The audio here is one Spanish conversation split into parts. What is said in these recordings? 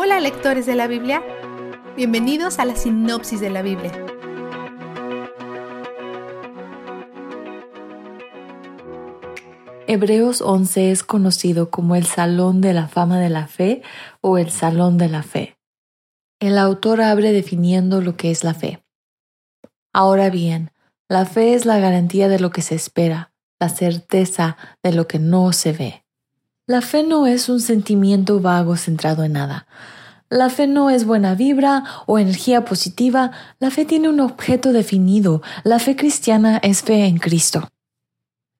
Hola lectores de la Biblia, bienvenidos a la sinopsis de la Biblia. Hebreos 11 es conocido como el Salón de la Fama de la Fe o el Salón de la Fe. El autor abre definiendo lo que es la fe. Ahora bien, la fe es la garantía de lo que se espera, la certeza de lo que no se ve. La fe no es un sentimiento vago centrado en nada. La fe no es buena vibra o energía positiva, la fe tiene un objeto definido, la fe cristiana es fe en Cristo.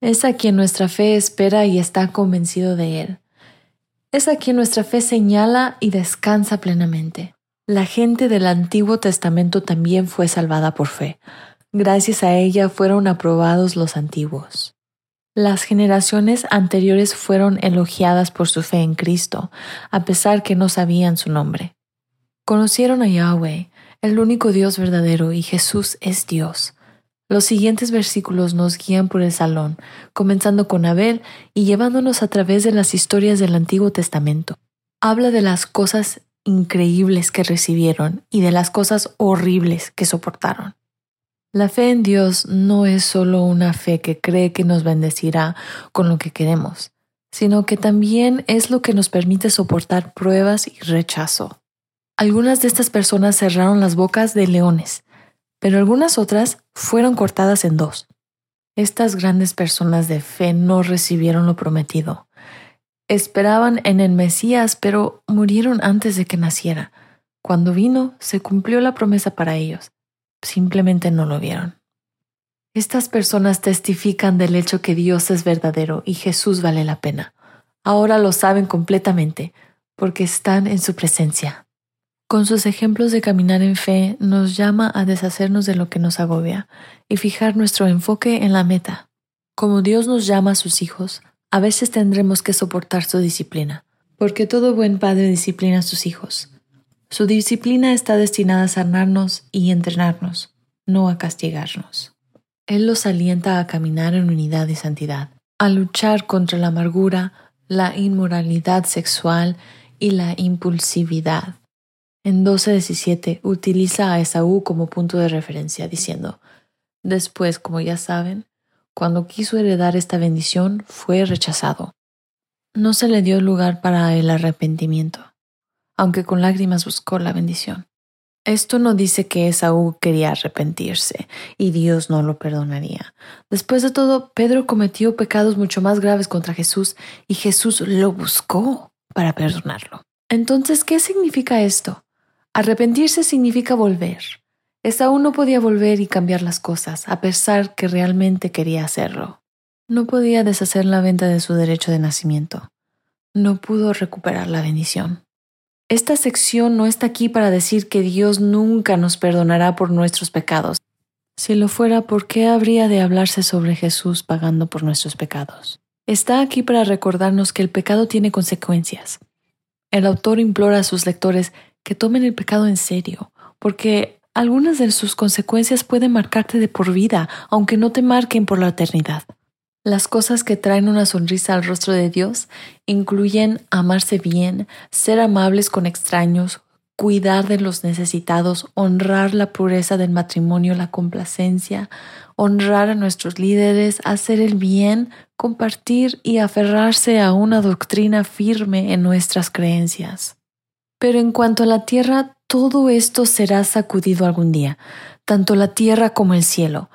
Es a quien nuestra fe espera y está convencido de Él. Es a quien nuestra fe señala y descansa plenamente. La gente del Antiguo Testamento también fue salvada por fe. Gracias a ella fueron aprobados los antiguos. Las generaciones anteriores fueron elogiadas por su fe en Cristo, a pesar que no sabían su nombre. Conocieron a Yahweh, el único Dios verdadero, y Jesús es Dios. Los siguientes versículos nos guían por el salón, comenzando con Abel y llevándonos a través de las historias del Antiguo Testamento. Habla de las cosas increíbles que recibieron y de las cosas horribles que soportaron. La fe en Dios no es solo una fe que cree que nos bendecirá con lo que queremos, sino que también es lo que nos permite soportar pruebas y rechazo. Algunas de estas personas cerraron las bocas de leones, pero algunas otras fueron cortadas en dos. Estas grandes personas de fe no recibieron lo prometido. Esperaban en el Mesías, pero murieron antes de que naciera. Cuando vino, se cumplió la promesa para ellos simplemente no lo vieron. Estas personas testifican del hecho que Dios es verdadero y Jesús vale la pena. Ahora lo saben completamente porque están en su presencia. Con sus ejemplos de caminar en fe nos llama a deshacernos de lo que nos agobia y fijar nuestro enfoque en la meta. Como Dios nos llama a sus hijos, a veces tendremos que soportar su disciplina, porque todo buen padre disciplina a sus hijos. Su disciplina está destinada a sanarnos y entrenarnos, no a castigarnos. Él los alienta a caminar en unidad y santidad, a luchar contra la amargura, la inmoralidad sexual y la impulsividad. En 12.17 utiliza a Esaú como punto de referencia, diciendo, Después, como ya saben, cuando quiso heredar esta bendición, fue rechazado. No se le dio lugar para el arrepentimiento aunque con lágrimas buscó la bendición. Esto no dice que Esaú quería arrepentirse y Dios no lo perdonaría. Después de todo, Pedro cometió pecados mucho más graves contra Jesús y Jesús lo buscó para perdonarlo. Entonces, ¿qué significa esto? Arrepentirse significa volver. Esaú no podía volver y cambiar las cosas, a pesar que realmente quería hacerlo. No podía deshacer la venta de su derecho de nacimiento. No pudo recuperar la bendición. Esta sección no está aquí para decir que Dios nunca nos perdonará por nuestros pecados. Si lo fuera, ¿por qué habría de hablarse sobre Jesús pagando por nuestros pecados? Está aquí para recordarnos que el pecado tiene consecuencias. El autor implora a sus lectores que tomen el pecado en serio, porque algunas de sus consecuencias pueden marcarte de por vida, aunque no te marquen por la eternidad. Las cosas que traen una sonrisa al rostro de Dios incluyen amarse bien, ser amables con extraños, cuidar de los necesitados, honrar la pureza del matrimonio, la complacencia, honrar a nuestros líderes, hacer el bien, compartir y aferrarse a una doctrina firme en nuestras creencias. Pero en cuanto a la tierra, todo esto será sacudido algún día, tanto la tierra como el cielo,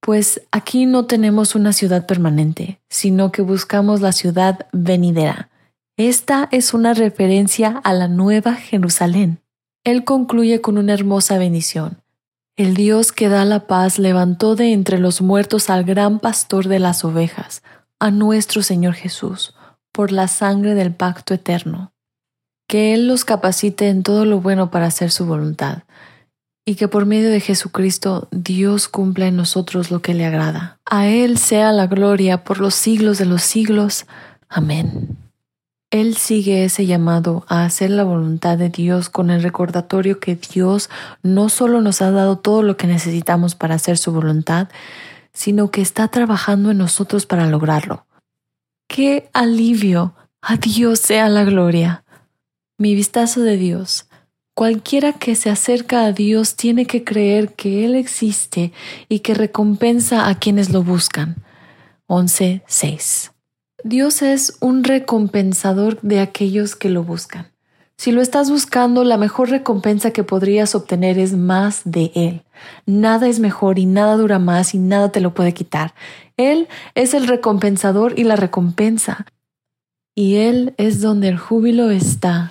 pues aquí no tenemos una ciudad permanente, sino que buscamos la ciudad venidera. Esta es una referencia a la nueva Jerusalén. Él concluye con una hermosa bendición. El Dios que da la paz levantó de entre los muertos al gran pastor de las ovejas, a nuestro Señor Jesús, por la sangre del pacto eterno. Que Él los capacite en todo lo bueno para hacer su voluntad y que por medio de Jesucristo Dios cumpla en nosotros lo que le agrada. A Él sea la gloria por los siglos de los siglos. Amén. Él sigue ese llamado a hacer la voluntad de Dios con el recordatorio que Dios no solo nos ha dado todo lo que necesitamos para hacer su voluntad, sino que está trabajando en nosotros para lograrlo. ¡Qué alivio! A Dios sea la gloria. Mi vistazo de Dios. Cualquiera que se acerca a Dios tiene que creer que Él existe y que recompensa a quienes lo buscan. 11.6. Dios es un recompensador de aquellos que lo buscan. Si lo estás buscando, la mejor recompensa que podrías obtener es más de Él. Nada es mejor y nada dura más y nada te lo puede quitar. Él es el recompensador y la recompensa. Y Él es donde el júbilo está.